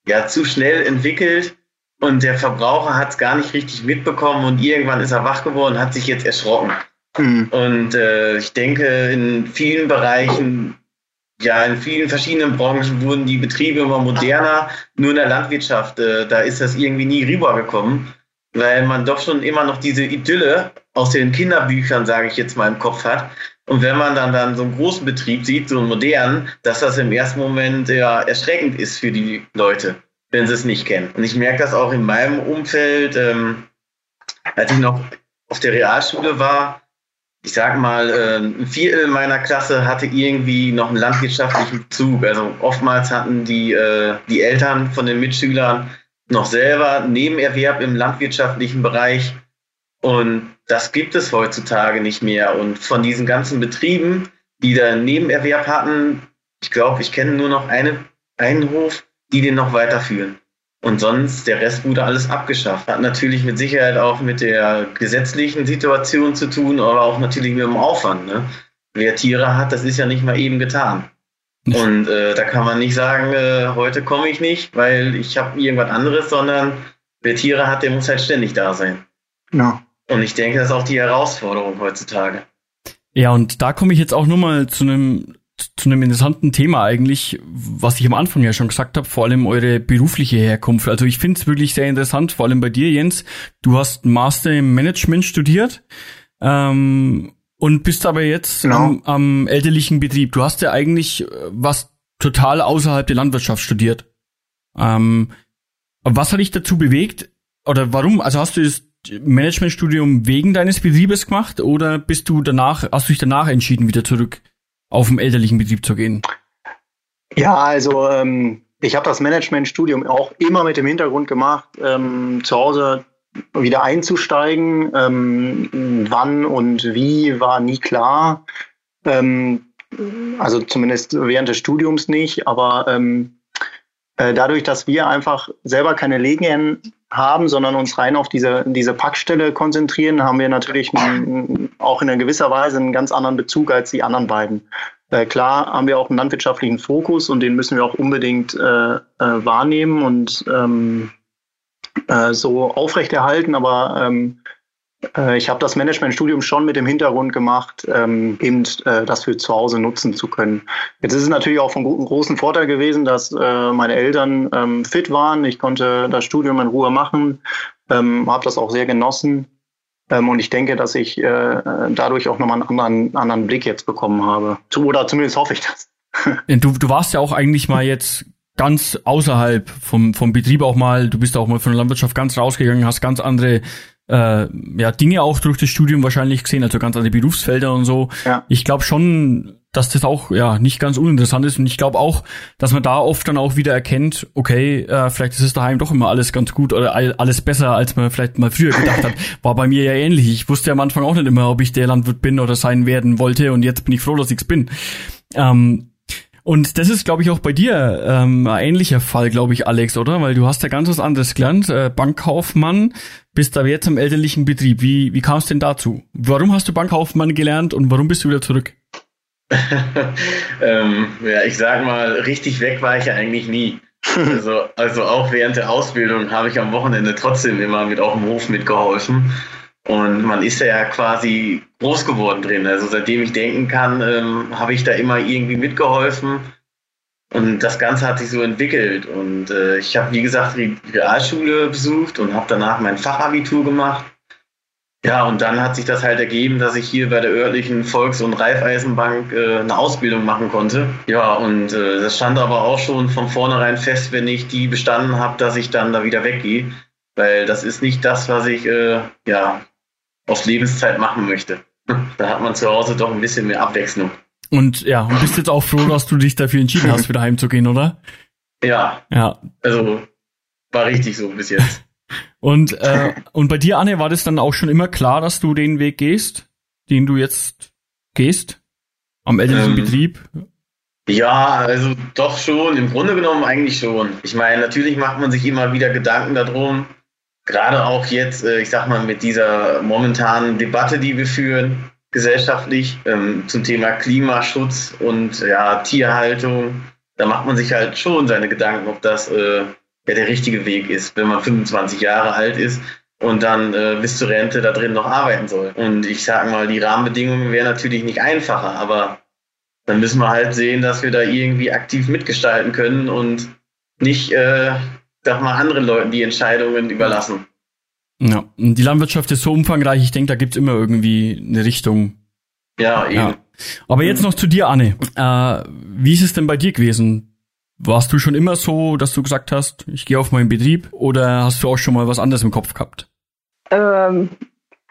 ja zu schnell entwickelt und der Verbraucher hat es gar nicht richtig mitbekommen und irgendwann ist er wach geworden, hat sich jetzt erschrocken. Mhm. Und äh, ich denke, in vielen Bereichen, ja, in vielen verschiedenen Branchen wurden die Betriebe immer moderner. Nur in der Landwirtschaft, äh, da ist das irgendwie nie rübergekommen weil man doch schon immer noch diese Idylle aus den Kinderbüchern, sage ich jetzt mal, im Kopf hat. Und wenn man dann, dann so einen großen Betrieb sieht, so einen modernen, dass das im ersten Moment ja erschreckend ist für die Leute, wenn sie es nicht kennen. Und ich merke das auch in meinem Umfeld, ähm, als ich noch auf der Realschule war, ich sag mal, äh, ein Viertel meiner Klasse hatte irgendwie noch einen landwirtschaftlichen Bezug. Also oftmals hatten die, äh, die Eltern von den Mitschülern noch selber Nebenerwerb im landwirtschaftlichen Bereich. Und das gibt es heutzutage nicht mehr. Und von diesen ganzen Betrieben, die da einen Nebenerwerb hatten, ich glaube, ich kenne nur noch eine, einen Hof, die den noch weiterführen. Und sonst, der Rest wurde alles abgeschafft. Hat natürlich mit Sicherheit auch mit der gesetzlichen Situation zu tun, aber auch natürlich mit dem Aufwand. Ne? Wer Tiere hat, das ist ja nicht mal eben getan. Und äh, da kann man nicht sagen, äh, heute komme ich nicht, weil ich habe irgendwas anderes, sondern wer Tiere hat, der muss halt ständig da sein. Ja. Und ich denke, das ist auch die Herausforderung heutzutage. Ja, und da komme ich jetzt auch nochmal zu einem zu einem interessanten Thema eigentlich, was ich am Anfang ja schon gesagt habe, vor allem eure berufliche Herkunft. Also ich finde es wirklich sehr interessant, vor allem bei dir, Jens. Du hast Master im Management studiert. Ähm, und bist aber jetzt genau. am, am elterlichen Betrieb. Du hast ja eigentlich äh, was total außerhalb der Landwirtschaft studiert. Ähm, was hat dich dazu bewegt? Oder warum? Also hast du das Managementstudium wegen deines Betriebes gemacht oder bist du danach, hast du dich danach entschieden, wieder zurück auf den elterlichen Betrieb zu gehen? Ja, also ähm, ich habe das Managementstudium auch immer mit dem Hintergrund gemacht, ähm, zu Hause wieder einzusteigen. Ähm, wann und wie war nie klar. Ähm, also zumindest während des Studiums nicht, aber ähm, äh, dadurch, dass wir einfach selber keine Legehennen haben, sondern uns rein auf diese, diese Packstelle konzentrieren, haben wir natürlich auch in einer gewisser Weise einen ganz anderen Bezug als die anderen beiden. Äh, klar haben wir auch einen landwirtschaftlichen Fokus und den müssen wir auch unbedingt äh, äh, wahrnehmen und ähm, äh, so aufrechterhalten, aber ähm, äh, ich habe das Managementstudium schon mit dem Hintergrund gemacht, ähm, eben äh, das für zu Hause nutzen zu können. Jetzt ist es natürlich auch von großen Vorteil gewesen, dass äh, meine Eltern ähm, fit waren. Ich konnte das Studium in Ruhe machen, ähm, habe das auch sehr genossen. Ähm, und ich denke, dass ich äh, dadurch auch nochmal einen anderen, anderen Blick jetzt bekommen habe. Oder zumindest hoffe ich das. du, du warst ja auch eigentlich mal jetzt ganz außerhalb vom, vom Betrieb auch mal, du bist auch mal von der Landwirtschaft ganz rausgegangen, hast ganz andere äh, ja, Dinge auch durch das Studium wahrscheinlich gesehen, also ganz andere Berufsfelder und so. Ja. Ich glaube schon, dass das auch ja nicht ganz uninteressant ist und ich glaube auch, dass man da oft dann auch wieder erkennt, okay, äh, vielleicht ist es daheim doch immer alles ganz gut oder all, alles besser, als man vielleicht mal früher gedacht hat. War bei mir ja ähnlich. Ich wusste ja am Anfang auch nicht immer, ob ich der Landwirt bin oder sein werden wollte und jetzt bin ich froh, dass ich's bin. Ähm, und das ist, glaube ich, auch bei dir ähm, ein ähnlicher Fall, glaube ich, Alex, oder? Weil du hast ja ganz was anderes gelernt, äh, Bankkaufmann, bist aber jetzt im elterlichen Betrieb. Wie, wie kam es denn dazu? Warum hast du Bankkaufmann gelernt und warum bist du wieder zurück? ähm, ja, ich sag mal, richtig weg war ich ja eigentlich nie. Also, also auch während der Ausbildung habe ich am Wochenende trotzdem immer mit auf dem Hof mitgeholfen. Und man ist ja quasi groß geworden drin. Also seitdem ich denken kann, ähm, habe ich da immer irgendwie mitgeholfen. Und das Ganze hat sich so entwickelt. Und äh, ich habe, wie gesagt, die Realschule besucht und habe danach mein Fachabitur gemacht. Ja, und dann hat sich das halt ergeben, dass ich hier bei der örtlichen Volks- und Raiffeisenbank äh, eine Ausbildung machen konnte. Ja, und äh, das stand aber auch schon von vornherein fest, wenn ich die bestanden habe, dass ich dann da wieder weggehe. Weil das ist nicht das, was ich äh, ja auf Lebenszeit machen möchte. Da hat man zu Hause doch ein bisschen mehr Abwechslung. Und ja, und bist jetzt auch froh, dass du dich dafür entschieden hast, wieder heimzugehen, oder? Ja. Ja. Also war richtig so bis jetzt. und, äh, und bei dir, Anne, war das dann auch schon immer klar, dass du den Weg gehst, den du jetzt gehst? Am elterlichen ähm, Betrieb? Ja, also doch schon, im Grunde genommen eigentlich schon. Ich meine, natürlich macht man sich immer wieder Gedanken darum, gerade auch jetzt, äh, ich sag mal, mit dieser momentanen Debatte, die wir führen, gesellschaftlich, ähm, zum Thema Klimaschutz und ja, Tierhaltung, da macht man sich halt schon seine Gedanken, ob das äh, ja der richtige Weg ist, wenn man 25 Jahre alt ist und dann äh, bis zur Rente da drin noch arbeiten soll. Und ich sag mal, die Rahmenbedingungen wären natürlich nicht einfacher, aber dann müssen wir halt sehen, dass wir da irgendwie aktiv mitgestalten können und nicht äh, doch mal anderen Leuten die Entscheidungen überlassen. Ja, die Landwirtschaft ist so umfangreich, ich denke, da gibt's immer irgendwie eine Richtung. Ja, eben. Ja. Aber jetzt noch zu dir, Anne. Äh, wie ist es denn bei dir gewesen? Warst du schon immer so, dass du gesagt hast, ich gehe auf meinen Betrieb oder hast du auch schon mal was anderes im Kopf gehabt? Ähm,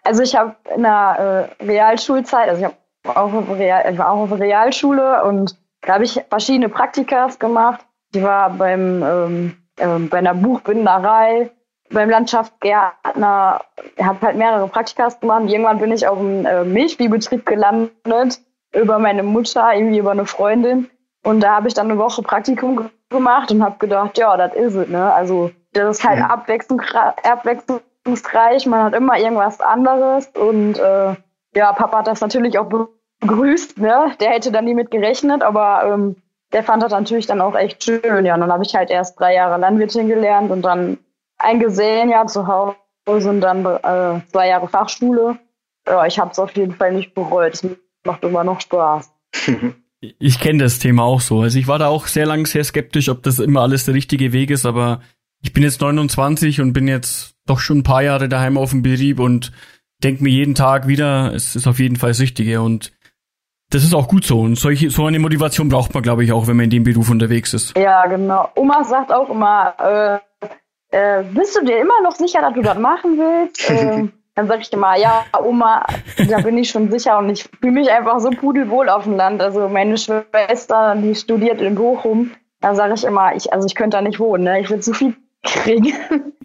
also ich habe in der äh, Realschulzeit, also ich, hab auch auf Real, ich war auch auf der Realschule und da habe ich verschiedene Praktikas gemacht. Ich war beim ähm, ähm, bei einer Buchbinderei, beim Landschaftsgärtner, ich habe halt mehrere Praktikas gemacht. Irgendwann bin ich auf einem äh, Milchviehbetrieb gelandet, über meine Mutter, irgendwie über eine Freundin. Und da habe ich dann eine Woche Praktikum gemacht und habe gedacht, ja, das ist es. Ne? Also das ist halt ja. abwechslungsreich, man hat immer irgendwas anderes. Und äh, ja, Papa hat das natürlich auch begrüßt. Ne? Der hätte da nie mit gerechnet, aber ähm, der fand das natürlich dann auch echt schön. Ja, und dann habe ich halt erst drei Jahre Landwirtin gelernt und dann ein Gesellenjahr zu Hause und dann äh, zwei Jahre Fachschule. Ja, ich habe es auf jeden Fall nicht bereut. Es macht immer noch Spaß. Ich kenne das Thema auch so. Also ich war da auch sehr lange sehr skeptisch, ob das immer alles der richtige Weg ist, aber ich bin jetzt 29 und bin jetzt doch schon ein paar Jahre daheim auf dem Betrieb und denke mir jeden Tag wieder, es ist auf jeden Fall das Richtige und das ist auch gut so. Und solche, so eine Motivation braucht man, glaube ich, auch, wenn man in dem Beruf unterwegs ist. Ja, genau. Oma sagt auch immer, äh, äh, bist du dir immer noch sicher, dass du das machen willst? äh, dann sage ich immer, ja, Oma, da bin ich schon sicher und ich fühle mich einfach so pudelwohl auf dem Land. Also meine Schwester, die studiert in Bochum, da sage ich immer, ich, also ich könnte da nicht wohnen, ne? ich will zu viel kriegen.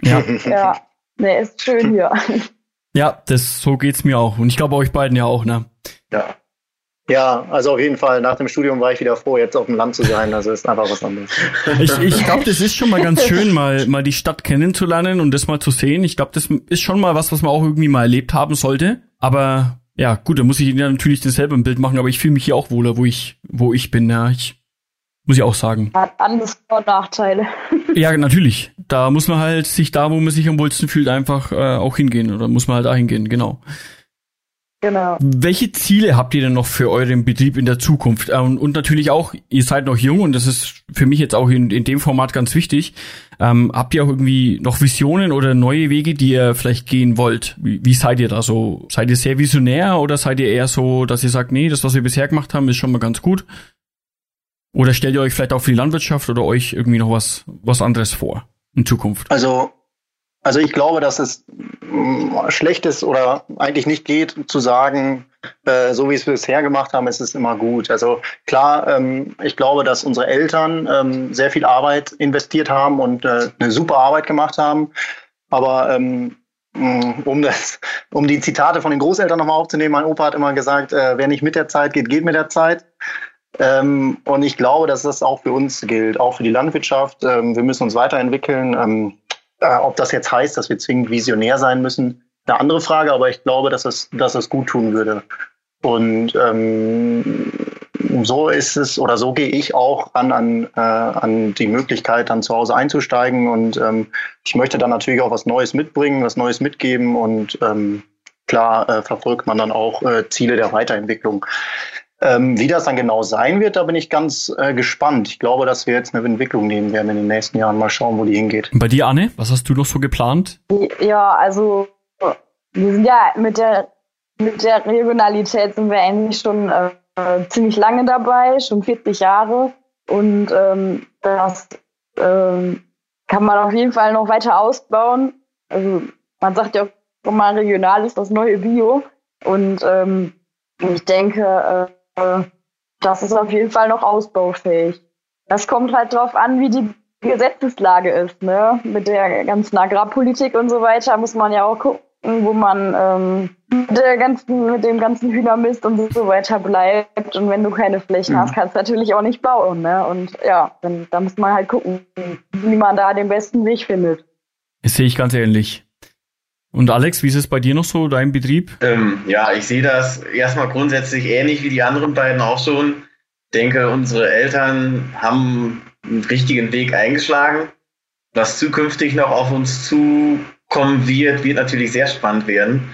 Ja. ja, ne, ist schön hier. Ja, das so geht's mir auch und ich glaube euch beiden ja auch, ne? Ja. Ja, also auf jeden Fall. Nach dem Studium war ich wieder froh, jetzt auf dem Land zu sein. Also ist einfach was anderes. Ich, ich glaube, das ist schon mal ganz schön, mal, mal die Stadt kennenzulernen und das mal zu sehen. Ich glaube, das ist schon mal was, was man auch irgendwie mal erlebt haben sollte. Aber ja, gut, da muss ich ja natürlich dasselbe im Bild machen, aber ich fühle mich hier auch wohler, wo ich, wo ich bin. Ja, ich muss ich auch sagen. Hat alles Vor- und Nachteile. Ja, natürlich. Da muss man halt sich da, wo man sich am wohlsten fühlt, einfach äh, auch hingehen. Oder muss man halt da hingehen, genau. Genau. Welche Ziele habt ihr denn noch für euren Betrieb in der Zukunft? Ähm, und natürlich auch, ihr seid noch jung und das ist für mich jetzt auch in, in dem Format ganz wichtig. Ähm, habt ihr auch irgendwie noch Visionen oder neue Wege, die ihr vielleicht gehen wollt? Wie, wie seid ihr da so? Seid ihr sehr visionär oder seid ihr eher so, dass ihr sagt, nee, das, was wir bisher gemacht haben, ist schon mal ganz gut? Oder stellt ihr euch vielleicht auch für die Landwirtschaft oder euch irgendwie noch was, was anderes vor in Zukunft? Also, also ich glaube, dass es mm, schlecht ist oder eigentlich nicht geht, zu sagen, äh, so wie es bisher gemacht haben, ist es immer gut. Also klar, ähm, ich glaube, dass unsere Eltern ähm, sehr viel Arbeit investiert haben und äh, eine super Arbeit gemacht haben. Aber ähm, mm, um das, um die Zitate von den Großeltern nochmal aufzunehmen, mein Opa hat immer gesagt, äh, wer nicht mit der Zeit geht, geht mit der Zeit. Und ich glaube, dass das auch für uns gilt, auch für die Landwirtschaft. Wir müssen uns weiterentwickeln. Äh, ob das jetzt heißt, dass wir zwingend visionär sein müssen, eine andere Frage, aber ich glaube, dass es, dass es gut tun würde. Und ähm, so ist es oder so gehe ich auch an, an, äh, an die Möglichkeit, dann zu Hause einzusteigen. Und ähm, ich möchte dann natürlich auch was Neues mitbringen, was Neues mitgeben. Und ähm, klar äh, verfolgt man dann auch äh, Ziele der Weiterentwicklung. Ähm, wie das dann genau sein wird, da bin ich ganz äh, gespannt. Ich glaube, dass wir jetzt eine Entwicklung nehmen werden in den nächsten Jahren. Mal schauen, wo die hingeht. Und bei dir, Anne, was hast du noch so geplant? Ja, also wir sind ja mit der mit der Regionalität sind wir eigentlich schon äh, ziemlich lange dabei, schon 40 Jahre. Und ähm, das ähm, kann man auf jeden Fall noch weiter ausbauen. Also man sagt ja auch immer, regional ist das neue Bio. Und ähm, ich denke, äh, das ist auf jeden Fall noch ausbaufähig. Das kommt halt drauf an, wie die Gesetzeslage ist. Ne? Mit der ganzen Agrarpolitik und so weiter muss man ja auch gucken, wo man ähm, mit, der ganzen, mit dem ganzen Hühnermist und so weiter bleibt. Und wenn du keine Flächen mhm. hast, kannst du natürlich auch nicht bauen. Ne? Und ja, dann, da muss man halt gucken, wie man da den besten Weg findet. Das sehe ich ganz ähnlich. Und Alex, wie ist es bei dir noch so, dein Betrieb? Ähm, ja, ich sehe das erstmal grundsätzlich ähnlich wie die anderen beiden auch schon. Ich denke, unsere Eltern haben einen richtigen Weg eingeschlagen. Was zukünftig noch auf uns zukommen wird, wird natürlich sehr spannend werden.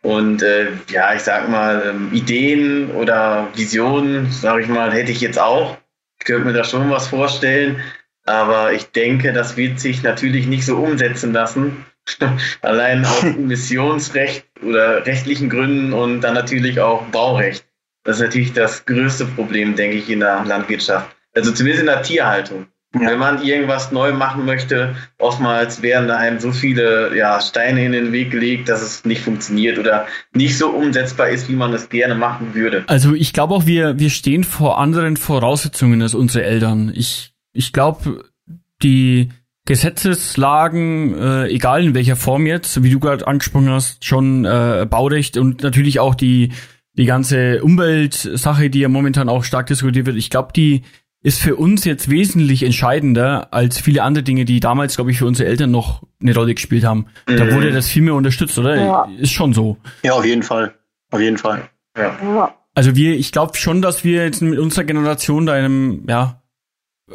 Und äh, ja, ich sag mal, ähm, Ideen oder Visionen, sage ich mal, hätte ich jetzt auch. Ich könnte mir da schon was vorstellen. Aber ich denke, das wird sich natürlich nicht so umsetzen lassen. Allein aus Emissionsrecht oder rechtlichen Gründen und dann natürlich auch Baurecht. Das ist natürlich das größte Problem, denke ich, in der Landwirtschaft. Also zumindest in der Tierhaltung. Ja. Wenn man irgendwas neu machen möchte, oftmals werden da einem so viele ja, Steine in den Weg gelegt, dass es nicht funktioniert oder nicht so umsetzbar ist, wie man es gerne machen würde. Also ich glaube auch, wir, wir stehen vor anderen Voraussetzungen als unsere Eltern. Ich, ich glaube, die Gesetzeslagen, äh, egal in welcher Form jetzt, wie du gerade angesprochen hast, schon äh, Baurecht und natürlich auch die, die ganze Umweltsache, die ja momentan auch stark diskutiert wird. Ich glaube, die ist für uns jetzt wesentlich entscheidender als viele andere Dinge, die damals, glaube ich, für unsere Eltern noch eine Rolle gespielt haben. Mhm. Da wurde das viel mehr unterstützt, oder? Ja. Ist schon so. Ja, auf jeden Fall. Auf jeden Fall. Ja. Also wir, ich glaube schon, dass wir jetzt mit unserer Generation da einem, ja,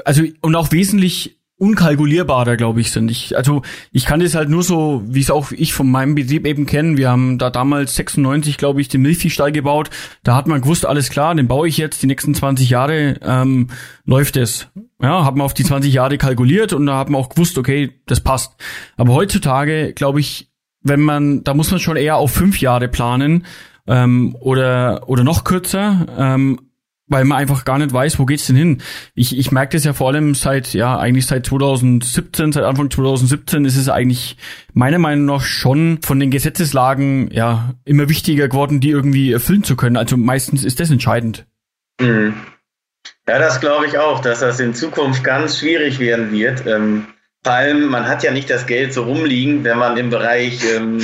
also und auch wesentlich unkalkulierbarer, glaube ich, sind. Ich, also ich kann das halt nur so, wie es auch ich von meinem Betrieb eben kenne. Wir haben da damals 96, glaube ich, den Milchviehstall gebaut. Da hat man gewusst, alles klar, den baue ich jetzt, die nächsten 20 Jahre ähm, läuft es. Ja, hat man auf die 20 Jahre kalkuliert und da hat man auch gewusst, okay, das passt. Aber heutzutage, glaube ich, wenn man, da muss man schon eher auf fünf Jahre planen ähm, oder oder noch kürzer. Ähm, weil man einfach gar nicht weiß, wo geht's denn hin. Ich, ich merke das ja vor allem seit, ja, eigentlich seit 2017, seit Anfang 2017 ist es eigentlich meiner Meinung nach schon von den Gesetzeslagen, ja, immer wichtiger geworden, die irgendwie erfüllen zu können. Also meistens ist das entscheidend. Mhm. Ja, das glaube ich auch, dass das in Zukunft ganz schwierig werden wird. Ähm, vor allem, man hat ja nicht das Geld so rumliegen, wenn man im Bereich ähm,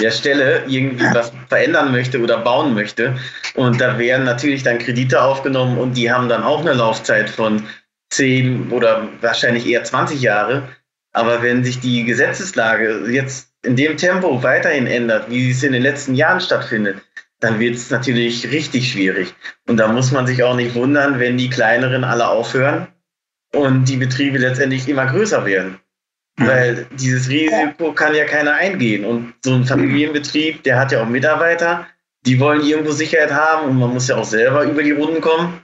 der Stelle irgendwie was verändern möchte oder bauen möchte. Und da werden natürlich dann Kredite aufgenommen und die haben dann auch eine Laufzeit von 10 oder wahrscheinlich eher 20 Jahre. Aber wenn sich die Gesetzeslage jetzt in dem Tempo weiterhin ändert, wie es in den letzten Jahren stattfindet, dann wird es natürlich richtig schwierig. Und da muss man sich auch nicht wundern, wenn die kleineren alle aufhören und die Betriebe letztendlich immer größer werden. Weil dieses Risiko kann ja keiner eingehen. Und so ein Familienbetrieb, der hat ja auch Mitarbeiter, die wollen irgendwo Sicherheit haben und man muss ja auch selber über die Runden kommen.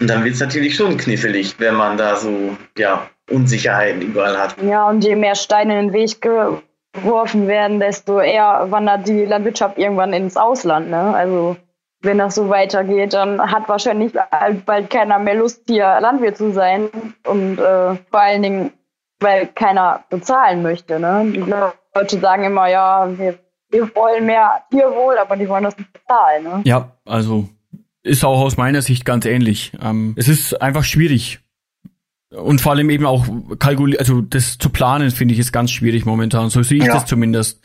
Und dann wird es natürlich schon knifflig, wenn man da so, ja, Unsicherheiten überall hat. Ja, und je mehr Steine in den Weg geworfen werden, desto eher wandert die Landwirtschaft irgendwann ins Ausland. Ne? Also wenn das so weitergeht, dann hat wahrscheinlich bald keiner mehr Lust, hier Landwirt zu sein. Und äh, vor allen Dingen, weil keiner bezahlen möchte. Ne? Die Leute sagen immer, ja, wir, wir wollen mehr Tierwohl, aber die wollen das nicht bezahlen. Ne? Ja, also ist auch aus meiner Sicht ganz ähnlich. Ähm, es ist einfach schwierig. Und vor allem eben auch kalkulieren, also das zu planen, finde ich, ist ganz schwierig momentan. So sehe ich ja. das zumindest.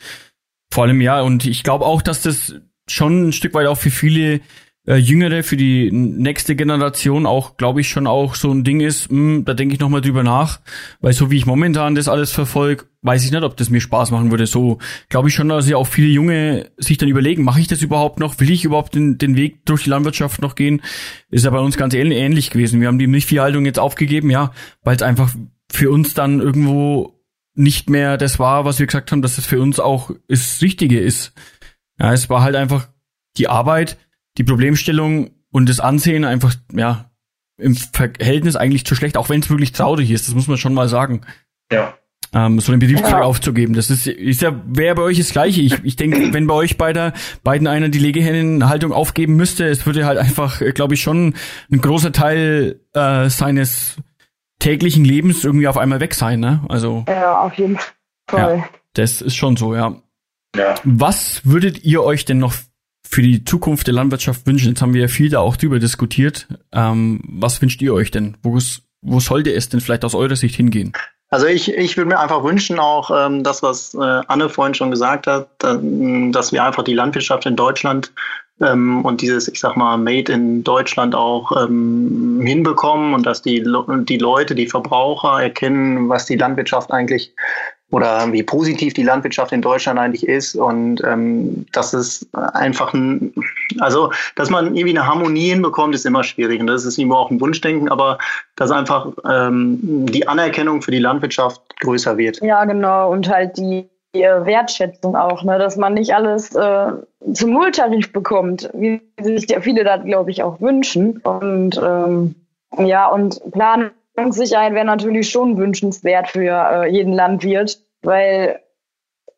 Vor allem ja, und ich glaube auch, dass das schon ein Stück weit auch für viele äh, Jüngere, für die nächste Generation auch, glaube ich, schon auch so ein Ding ist, mh, hm, da denke ich nochmal drüber nach, weil so wie ich momentan das alles verfolge, weiß ich nicht, ob das mir Spaß machen würde. So glaube ich schon, dass ja auch viele Junge sich dann überlegen, mache ich das überhaupt noch? Will ich überhaupt den, den Weg durch die Landwirtschaft noch gehen? Ist ja bei uns ganz ähnlich gewesen. Wir haben die Milchviehhaltung jetzt aufgegeben, ja, weil es einfach für uns dann irgendwo nicht mehr das war, was wir gesagt haben, dass es für uns auch das Richtige ist. Ja, es war halt einfach die Arbeit, die Problemstellung und das Ansehen einfach, ja, im Verhältnis eigentlich zu schlecht, auch wenn es wirklich traurig ist, das muss man schon mal sagen. Ja. Ähm, so den Betriebszweig ja. aufzugeben. Das ist, ist ja, wäre bei euch das Gleiche. Ich, ich denke, wenn bei euch beider, beiden einer die Legehennenhaltung aufgeben müsste, es würde halt einfach, äh, glaube ich, schon ein großer Teil äh, seines täglichen Lebens irgendwie auf einmal weg sein, ne? Also. Ja, auf jeden Fall. Ja, das ist schon so, ja. Ja. Was würdet ihr euch denn noch für die Zukunft der Landwirtschaft wünschen? Jetzt haben wir ja viel da auch drüber diskutiert. Ähm, was wünscht ihr euch denn? Wo, wo sollte es denn vielleicht aus eurer Sicht hingehen? Also ich, ich würde mir einfach wünschen, auch ähm, das, was äh, Anne vorhin schon gesagt hat, dass wir einfach die Landwirtschaft in Deutschland ähm, und dieses, ich sag mal, Made in Deutschland auch ähm, hinbekommen und dass die, die Leute, die Verbraucher erkennen, was die Landwirtschaft eigentlich oder wie positiv die Landwirtschaft in Deutschland eigentlich ist. Und ähm, dass es einfach ein, also dass man irgendwie eine Harmonie hinbekommt, ist immer schwierig. Und das ist immer auch ein Wunschdenken, aber dass einfach ähm, die Anerkennung für die Landwirtschaft größer wird. Ja, genau. Und halt die Wertschätzung auch, ne, dass man nicht alles äh, zum Nulltarif bekommt, wie sich ja viele da, glaube ich, auch wünschen. Und ähm, ja und planen Planungssicherheit wäre natürlich schon wünschenswert für äh, jeden Landwirt, weil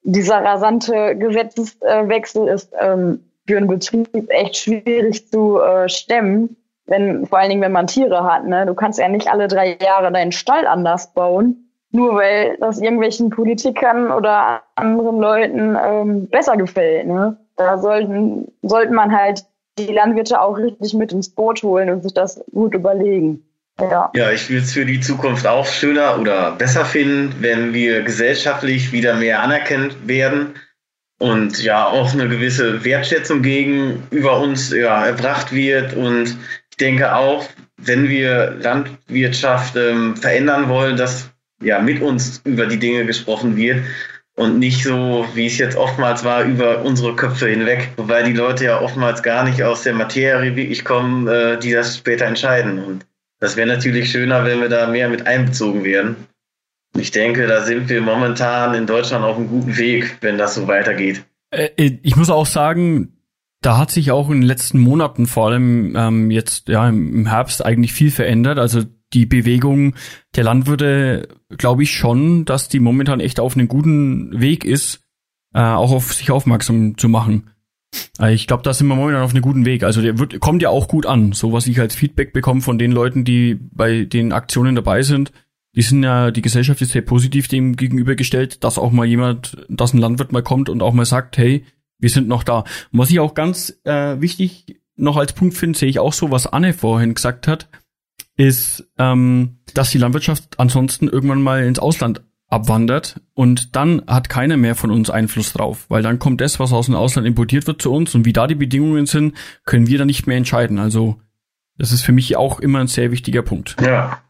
dieser rasante Gesetzeswechsel ist ähm, für einen Betrieb echt schwierig zu äh, stemmen, wenn vor allen Dingen, wenn man Tiere hat. Ne? Du kannst ja nicht alle drei Jahre deinen Stall anders bauen, nur weil das irgendwelchen Politikern oder anderen Leuten ähm, besser gefällt. Ne? Da sollten, sollten man halt die Landwirte auch richtig mit ins Boot holen und sich das gut überlegen. Ja, ja ich will es für die Zukunft auch schöner oder besser finden, wenn wir gesellschaftlich wieder mehr anerkannt werden und ja auch eine gewisse Wertschätzung gegenüber uns ja, erbracht wird. Und ich denke auch, wenn wir Landwirtschaft ähm, verändern wollen, dass ja mit uns über die Dinge gesprochen wird und nicht so, wie es jetzt oftmals war, über unsere Köpfe hinweg, wobei die Leute ja oftmals gar nicht aus der Materie wirklich kommen, äh, die das später entscheiden. Und das wäre natürlich schöner, wenn wir da mehr mit einbezogen werden. Ich denke, da sind wir momentan in Deutschland auf einem guten Weg, wenn das so weitergeht. Äh, äh, ich muss auch sagen, da hat sich auch in den letzten Monaten, vor allem ähm, jetzt ja im Herbst, eigentlich viel verändert. Also die Bewegung der Landwirte, glaube ich schon, dass die momentan echt auf einem guten Weg ist, äh, auch auf sich aufmerksam zu machen. Äh, ich glaube, da sind wir momentan auf einem guten Weg. Also der wird, kommt ja auch gut an. So was ich als Feedback bekomme von den Leuten, die bei den Aktionen dabei sind. Die sind ja, die Gesellschaft ist sehr positiv dem gegenübergestellt, dass auch mal jemand, dass ein Landwirt mal kommt und auch mal sagt, hey, wir sind noch da. Und was ich auch ganz äh, wichtig noch als Punkt finde, sehe ich auch so, was Anne vorhin gesagt hat, ist, ähm, dass die Landwirtschaft ansonsten irgendwann mal ins Ausland abwandert und dann hat keiner mehr von uns Einfluss drauf, weil dann kommt das, was aus dem Ausland importiert wird zu uns und wie da die Bedingungen sind, können wir dann nicht mehr entscheiden. Also das ist für mich auch immer ein sehr wichtiger Punkt. Ja.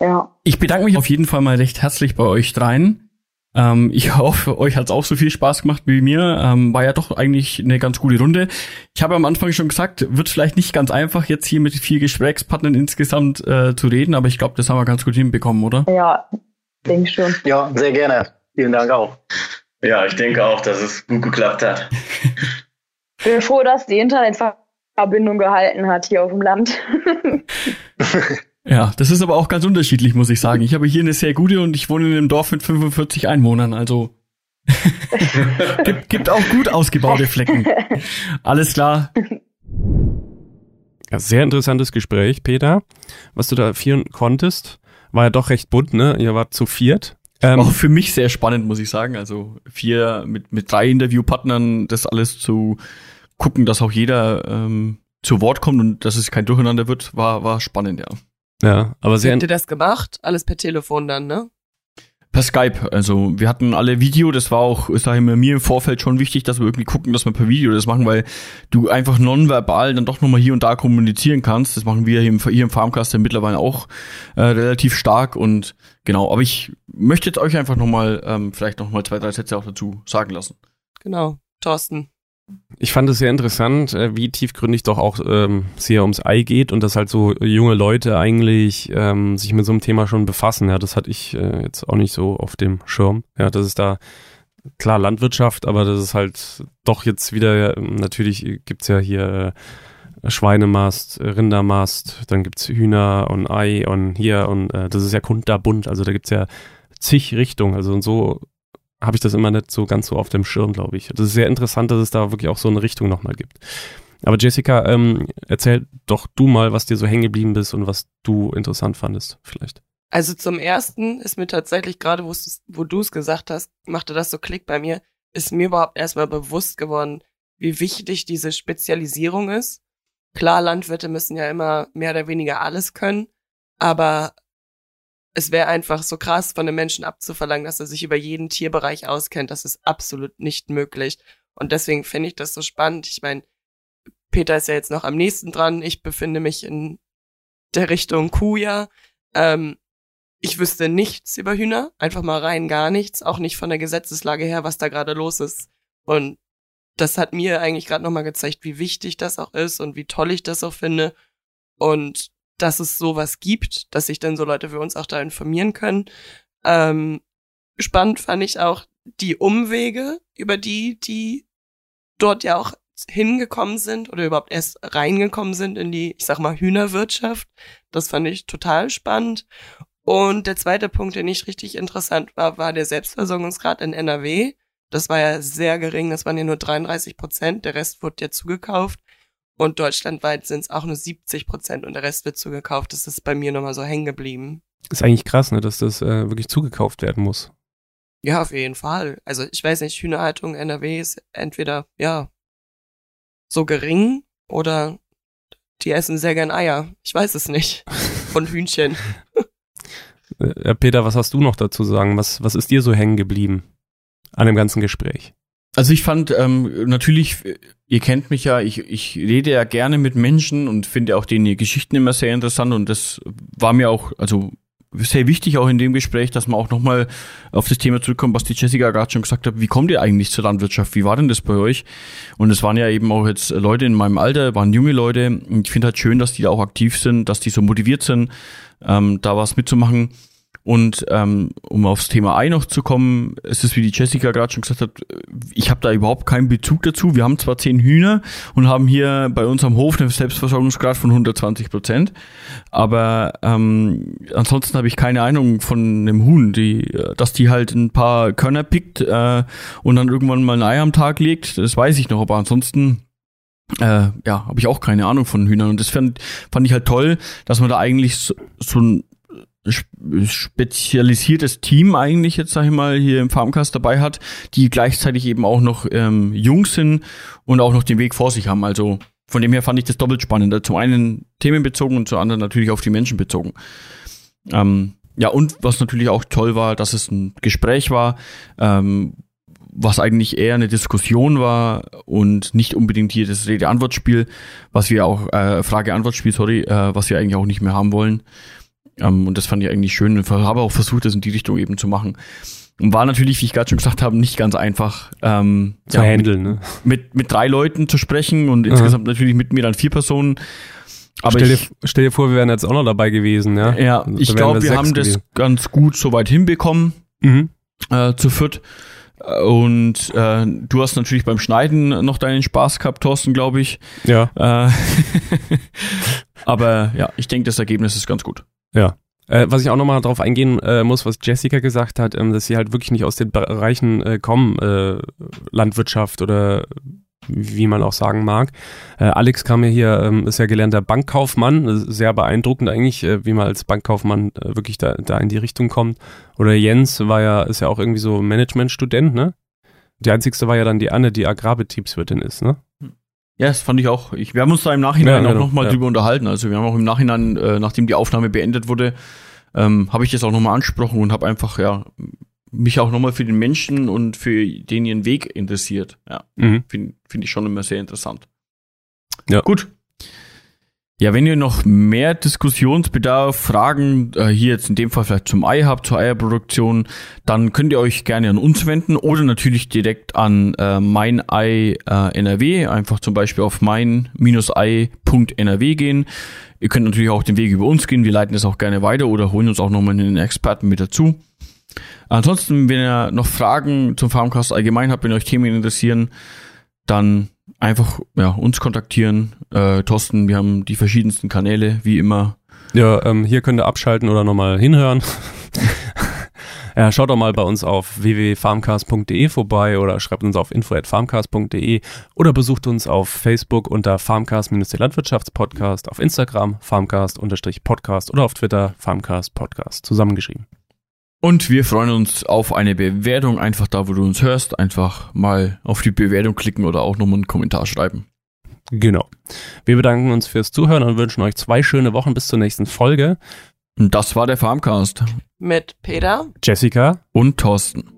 Ja. Ich bedanke mich auf jeden Fall mal recht herzlich bei euch dreien. Ähm, ich hoffe, euch hat es auch so viel Spaß gemacht wie mir. Ähm, war ja doch eigentlich eine ganz gute Runde. Ich habe am Anfang schon gesagt, wird vielleicht nicht ganz einfach, jetzt hier mit vier Gesprächspartnern insgesamt äh, zu reden, aber ich glaube, das haben wir ganz gut hinbekommen, oder? Ja, denke schon. Ja, sehr gerne. Vielen Dank auch. Ja, ich denke auch, dass es gut geklappt hat. Ich bin froh, dass die Internetverbindung gehalten hat hier auf dem Land. ja, das ist aber auch ganz unterschiedlich, muss ich sagen. Ich habe hier eine sehr gute und ich wohne in einem Dorf mit 45 Einwohnern, also gibt, gibt auch gut ausgebaute Flecken. Alles klar. Ja, sehr interessantes Gespräch, Peter. Was du da führen konntest, war ja doch recht bunt, ne? Ihr wart zu viert. Ähm, auch für mich sehr spannend, muss ich sagen. Also vier mit, mit drei Interviewpartnern, das alles zu gucken, dass auch jeder ähm, zu Wort kommt und dass es kein Durcheinander wird, war, war spannend, ja. Ja, aber sehr. Habt ihr das gemacht? Alles per Telefon dann, ne? Per Skype. Also wir hatten alle Video, das war auch, sag ich mal, mir im Vorfeld schon wichtig, dass wir irgendwie gucken, dass wir per Video das machen, weil du einfach nonverbal dann doch nochmal hier und da kommunizieren kannst. Das machen wir hier im, hier im Farmcast mittlerweile auch äh, relativ stark und genau, aber ich möchte jetzt euch einfach nochmal, ähm, vielleicht nochmal zwei, drei Sätze auch dazu sagen lassen. Genau, Thorsten. Ich fand es sehr interessant, äh, wie tiefgründig doch auch ähm, es hier ums Ei geht und dass halt so junge Leute eigentlich ähm, sich mit so einem Thema schon befassen. Ja, das hatte ich äh, jetzt auch nicht so auf dem Schirm. Ja, das ist da klar Landwirtschaft, aber das ist halt doch jetzt wieder, natürlich gibt's ja hier äh, Schweinemast, Rindermast, dann gibt's Hühner und Ei und hier und äh, das ist ja kunterbunt, also da gibt's ja zig Richtungen, also und so habe ich das immer nicht so ganz so auf dem Schirm, glaube ich. Das ist sehr interessant, dass es da wirklich auch so eine Richtung nochmal gibt. Aber Jessica, ähm, erzähl doch du mal, was dir so hängen geblieben ist und was du interessant fandest, vielleicht. Also zum ersten ist mir tatsächlich gerade, wo du es gesagt hast, machte das so Klick bei mir, ist mir überhaupt erstmal bewusst geworden, wie wichtig diese Spezialisierung ist. Klar, Landwirte müssen ja immer mehr oder weniger alles können, aber es wäre einfach so krass von einem Menschen abzuverlangen, dass er sich über jeden Tierbereich auskennt. Das ist absolut nicht möglich. Und deswegen finde ich das so spannend. Ich meine, Peter ist ja jetzt noch am nächsten dran. Ich befinde mich in der Richtung Kuja. Ähm, ich wüsste nichts über Hühner, einfach mal rein gar nichts, auch nicht von der Gesetzeslage her, was da gerade los ist. Und das hat mir eigentlich gerade nochmal gezeigt, wie wichtig das auch ist und wie toll ich das auch finde. Und dass es sowas gibt, dass sich dann so Leute für uns auch da informieren können. Ähm, spannend fand ich auch die Umwege, über die die dort ja auch hingekommen sind oder überhaupt erst reingekommen sind in die, ich sag mal, Hühnerwirtschaft. Das fand ich total spannend. Und der zweite Punkt, den ich richtig interessant war, war der Selbstversorgungsgrad in NRW. Das war ja sehr gering, das waren ja nur 33 Prozent, der Rest wurde ja zugekauft. Und deutschlandweit sind es auch nur 70 Prozent und der Rest wird zugekauft. Das ist bei mir nochmal so hängen geblieben. Ist eigentlich krass, ne, dass das äh, wirklich zugekauft werden muss. Ja, auf jeden Fall. Also ich weiß nicht, Hühnerhaltung NRW ist entweder, ja, so gering oder die essen sehr gern Eier. Ich weiß es nicht. Von Hühnchen. Äh, Peter, was hast du noch dazu sagen? Was, was ist dir so hängen geblieben an dem ganzen Gespräch? Also ich fand ähm, natürlich, ihr kennt mich ja, ich, ich rede ja gerne mit Menschen und finde auch denen Geschichten immer sehr interessant und das war mir auch, also sehr wichtig auch in dem Gespräch, dass man auch nochmal auf das Thema zurückkommt, was die Jessica gerade schon gesagt hat. Wie kommt ihr eigentlich zur Landwirtschaft? Wie war denn das bei euch? Und es waren ja eben auch jetzt Leute in meinem Alter, waren junge Leute. Und ich finde halt schön, dass die da auch aktiv sind, dass die so motiviert sind, ähm, da was mitzumachen. Und ähm, um aufs Thema Ei noch zu kommen, es ist wie die Jessica gerade schon gesagt hat, ich habe da überhaupt keinen Bezug dazu. Wir haben zwar zehn Hühner und haben hier bei uns am Hof einen Selbstversorgungsgrad von 120 Prozent, aber ähm, ansonsten habe ich keine Ahnung von einem Huhn, die, dass die halt ein paar Körner pickt äh, und dann irgendwann mal ein Ei am Tag legt. Das weiß ich noch, aber ansonsten äh, ja, habe ich auch keine Ahnung von Hühnern. Und das fand, fand ich halt toll, dass man da eigentlich so, so ein spezialisiertes Team eigentlich jetzt, sag ich mal, hier im Farmcast dabei hat, die gleichzeitig eben auch noch ähm, jung sind und auch noch den Weg vor sich haben. Also von dem her fand ich das doppelt spannend. Zum einen themenbezogen und zum anderen natürlich auf die Menschen bezogen. Ähm, ja, und was natürlich auch toll war, dass es ein Gespräch war, ähm, was eigentlich eher eine Diskussion war und nicht unbedingt hier das Rede-Antwort-Spiel, was wir auch, äh, Frage-Antwort-Spiel, sorry, äh, was wir eigentlich auch nicht mehr haben wollen. Ähm, und das fand ich eigentlich schön und habe auch versucht, das in die Richtung eben zu machen. Und war natürlich, wie ich gerade schon gesagt habe, nicht ganz einfach. Ähm, zu ja, handeln, ne? Mit, mit drei Leuten zu sprechen und insgesamt natürlich mit mir dann vier Personen. Aber stell, dir, stell dir vor, wir wären jetzt auch noch dabei gewesen, ja? Ja, ich glaube, wir, wir haben gewesen. das ganz gut soweit hinbekommen, mhm. äh, zu viert. Und äh, du hast natürlich beim Schneiden noch deinen Spaß gehabt, Thorsten, glaube ich. Ja. Äh, aber ja, ich denke, das Ergebnis ist ganz gut. Ja. Äh, was ich auch nochmal darauf eingehen äh, muss, was Jessica gesagt hat, ähm, dass sie halt wirklich nicht aus den Bereichen äh, kommen, äh, Landwirtschaft oder wie man auch sagen mag. Äh, Alex kam ja hier, ähm, ist ja gelernter Bankkaufmann, sehr beeindruckend eigentlich, äh, wie man als Bankkaufmann wirklich da, da in die Richtung kommt. Oder Jens war ja, ist ja auch irgendwie so Managementstudent, ne? Die einzigste war ja dann die Anne, die Agrarbetriebswirtin ist, ne? Ja, das fand ich auch. Ich, wir haben uns da im Nachhinein Ja, auch genau, nochmal ja. drüber unterhalten. Also wir haben auch im Nachhinein, äh, nachdem die Aufnahme beendet wurde, ähm, habe ich das auch nochmal angesprochen und habe einfach, ja, mich auch nochmal für den Menschen und für den ihren Weg interessiert. Ja, Mhm. finde find ich schon immer sehr interessant. Ja. Gut. Ja, wenn ihr noch mehr Diskussionsbedarf, Fragen äh, hier jetzt in dem Fall vielleicht zum Ei habt, zur Eierproduktion, dann könnt ihr euch gerne an uns wenden oder natürlich direkt an äh, mein Ei äh, NRW, einfach zum Beispiel auf mein-ei.nrw gehen. Ihr könnt natürlich auch den Weg über uns gehen, wir leiten es auch gerne weiter oder holen uns auch nochmal einen Experten mit dazu. Ansonsten, wenn ihr noch Fragen zum Farmcast allgemein habt, wenn euch Themen interessieren, dann einfach ja, uns kontaktieren. Äh, Thorsten, wir haben die verschiedensten Kanäle, wie immer. Ja, ähm, hier könnt ihr abschalten oder nochmal hinhören. ja, schaut doch mal bei uns auf www.farmcast.de vorbei oder schreibt uns auf info.farmcast.de oder besucht uns auf Facebook unter Farmcast der Landwirtschaftspodcast, auf Instagram Farmcast-Podcast oder auf Twitter Farmcast Podcast zusammengeschrieben. Und wir freuen uns auf eine Bewertung, einfach da, wo du uns hörst. Einfach mal auf die Bewertung klicken oder auch nochmal einen Kommentar schreiben. Genau. Wir bedanken uns fürs Zuhören und wünschen euch zwei schöne Wochen bis zur nächsten Folge. Und das war der Farmcast. Mit Peter. Jessica. Und Thorsten.